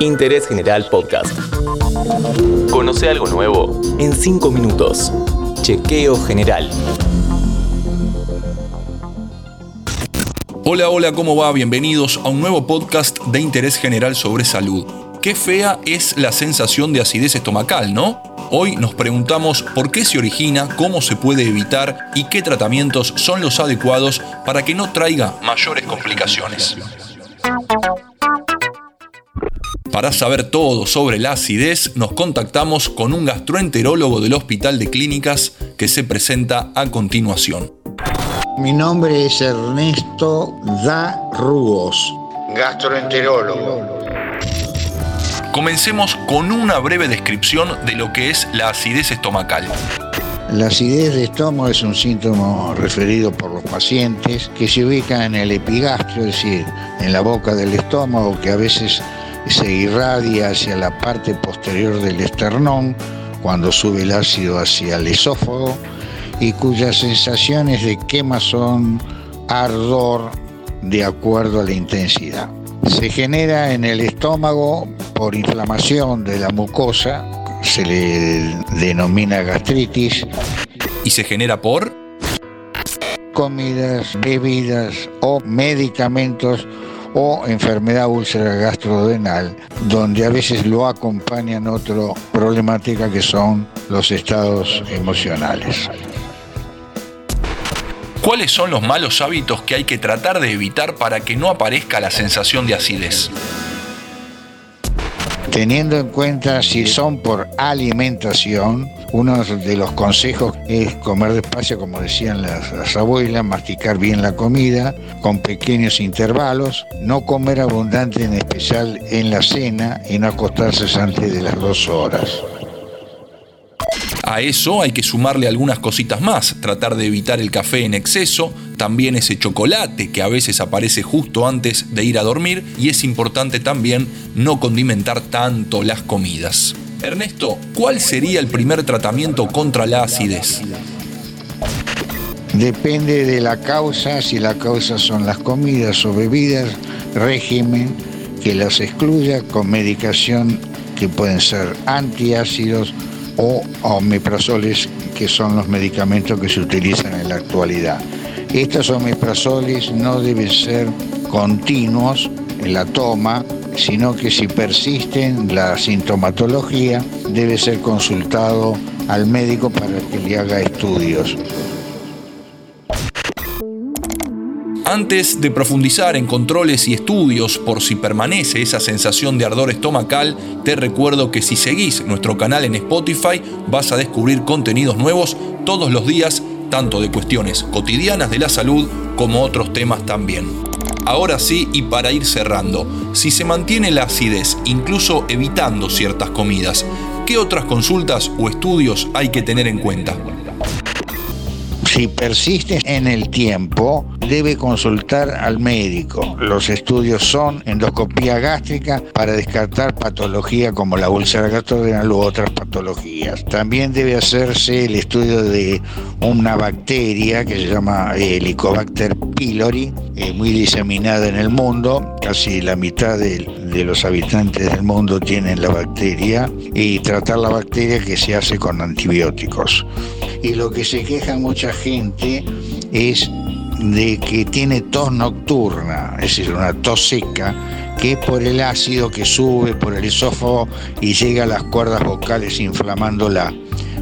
Interés General Podcast. Conoce algo nuevo en 5 minutos. Chequeo General. Hola, hola, ¿cómo va? Bienvenidos a un nuevo podcast de interés general sobre salud. Qué fea es la sensación de acidez estomacal, ¿no? Hoy nos preguntamos por qué se origina, cómo se puede evitar y qué tratamientos son los adecuados para que no traiga mayores complicaciones. Para saber todo sobre la acidez, nos contactamos con un gastroenterólogo del Hospital de Clínicas que se presenta a continuación. Mi nombre es Ernesto Darrugos, gastroenterólogo. Comencemos con una breve descripción de lo que es la acidez estomacal. La acidez de estómago es un síntoma referido por los pacientes que se ubica en el epigastrio, es decir, en la boca del estómago, que a veces se irradia hacia la parte posterior del esternón cuando sube el ácido hacia el esófago y cuyas sensaciones de quemazón, ardor, de acuerdo a la intensidad. Se genera en el estómago por inflamación de la mucosa, se le denomina gastritis. ¿Y se genera por? Comidas, bebidas o medicamentos o enfermedad úlcera gastrodenal, donde a veces lo acompañan otra problemática que son los estados emocionales. ¿Cuáles son los malos hábitos que hay que tratar de evitar para que no aparezca la sensación de acidez? Teniendo en cuenta si son por alimentación, uno de los consejos es comer despacio, como decían las, abuelas, masticar bien la comida con pequeños intervalos, no comer abundante en especial en la cena y no acostarse antes de las dos horas. A eso hay que sumarle algunas cositas más, tratar de evitar el café en exceso, también ese chocolate que a veces aparece justo antes de ir a dormir y es importante también no condimentar tanto las comidas. Ernesto, ¿cuál sería el primer tratamiento contra la acidez? Depende de la causa, si la causa son las comidas o bebidas, régimen que las excluya con medicación que pueden ser antiácidos o omeprazoles, que son los medicamentos que se utilizan en la actualidad. Estos omeprazoles no deben ser continuos en la toma, sino que si persisten la sintomatología, debe ser consultado al médico para que le haga estudios. Antes de profundizar en controles y estudios por si permanece esa sensación de ardor estomacal, te recuerdo que si seguís nuestro canal en Spotify vas a descubrir contenidos nuevos todos los días, tanto de cuestiones cotidianas de la salud como otros temas también. Ahora sí, y para ir cerrando, si se mantiene la acidez, incluso evitando ciertas comidas, ¿qué otras consultas o estudios hay que tener en cuenta? Si persiste en el tiempo, debe consultar al médico. Los estudios son endoscopía gástrica para descartar patología como la úlcera gastrodenal u otras patologías. También debe hacerse el estudio de una bacteria que se llama Helicobacter pylori, eh, muy diseminada en el mundo. Casi la mitad de los habitantes del mundo tienen la bacteria y tratar la bacteria que se hace con antibióticos. Y lo que se queja mucha gente es de que tiene tos nocturna, es decir, una tos seca, que es por el ácido que sube por el esófago y llega a las cuerdas vocales inflamándola.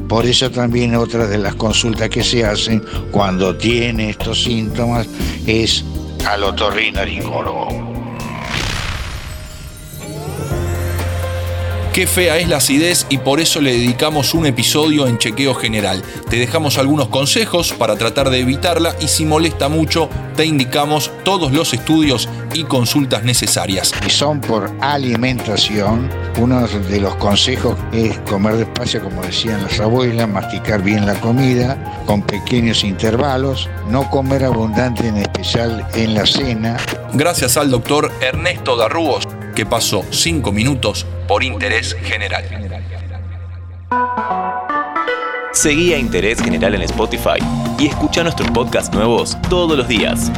Por eso también otra de las consultas que se hacen cuando tiene estos síntomas es al otorrinolaringólogo. Qué fea es la acidez y por eso le dedicamos un episodio en chequeo general. Te dejamos algunos consejos para tratar de evitarla y si molesta mucho te indicamos todos los estudios y consultas necesarias. Y son por alimentación. Uno de los consejos es comer despacio, como decían las abuelas, masticar bien la comida con pequeños intervalos, no comer abundante en especial en la cena. Gracias al doctor Ernesto Darrugos que pasó 5 minutos por interés general. Seguí a Interés General en Spotify y escucha nuestros podcasts nuevos todos los días.